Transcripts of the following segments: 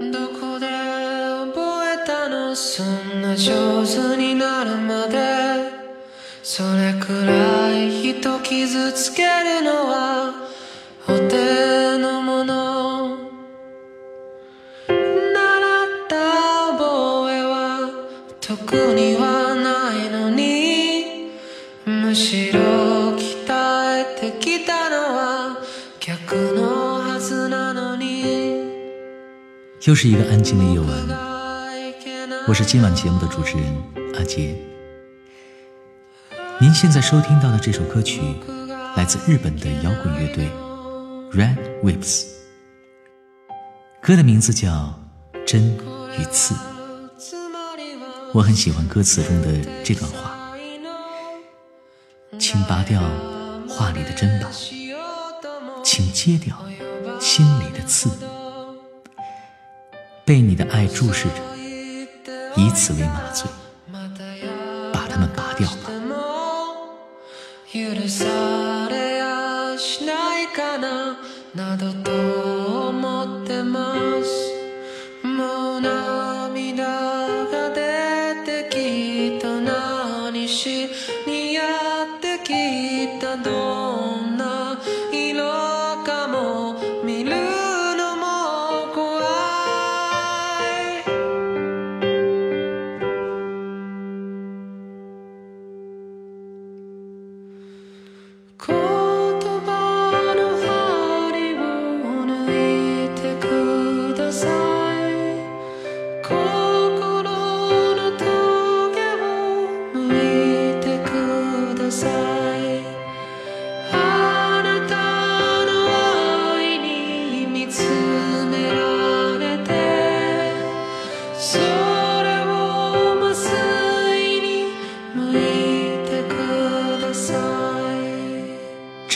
どこで覚えたの？そんな上手になるまで。それくらい人傷つけるのはお手のもの習った覚えは特に又是一个安静的夜晚，我是今晚节目的主持人阿杰。您现在收听到的这首歌曲来自日本的摇滚乐队 Red Whips，歌的名字叫《针与刺》。我很喜欢歌词中的这段话：“请拔掉画里的针吧，请揭掉心里的刺。”被你的爱注视着，以此为麻醉，把它们拔掉吧。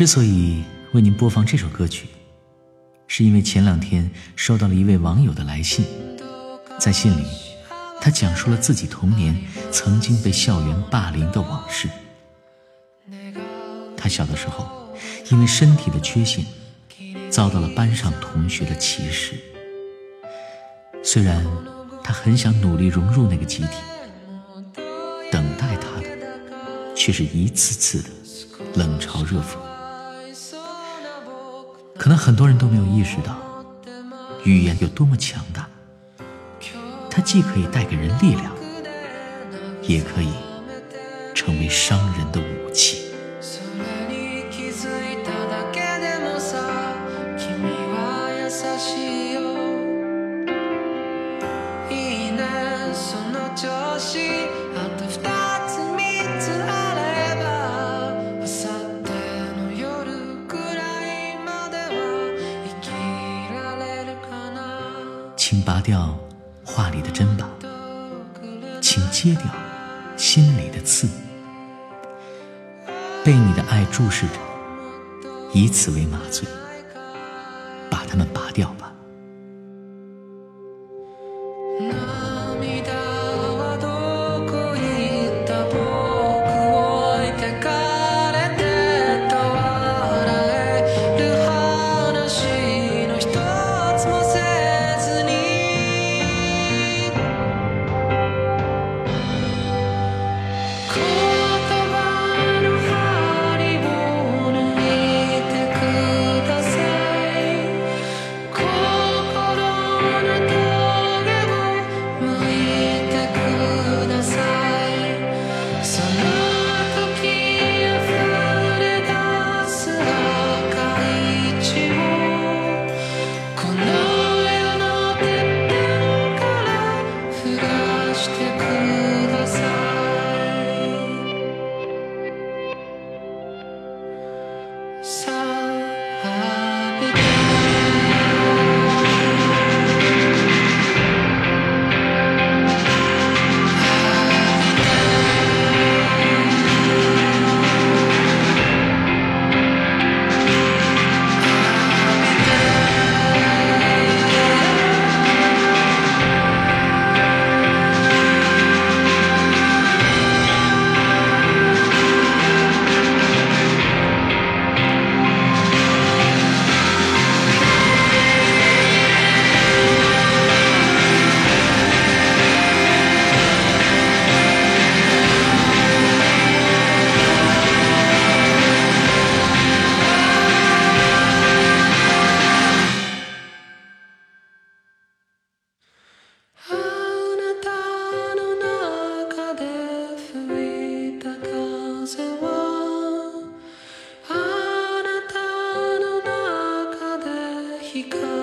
之所以为您播放这首歌曲，是因为前两天收到了一位网友的来信，在信里，他讲述了自己童年曾经被校园霸凌的往事。他小的时候，因为身体的缺陷，遭到了班上同学的歧视。虽然他很想努力融入那个集体，等待他的却是一次次的冷嘲热讽。可能很多人都没有意识到，语言有多么强大。它既可以带给人力量，也可以成为伤人的武器。请拔掉画里的针吧，请揭掉心里的刺。被你的爱注视着，以此为麻醉，把它们拔掉吧。He comes.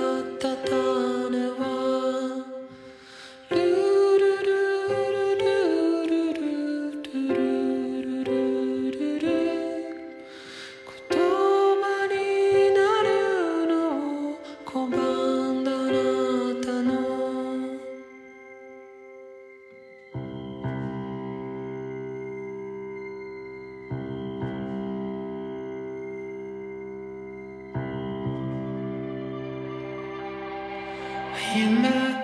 in my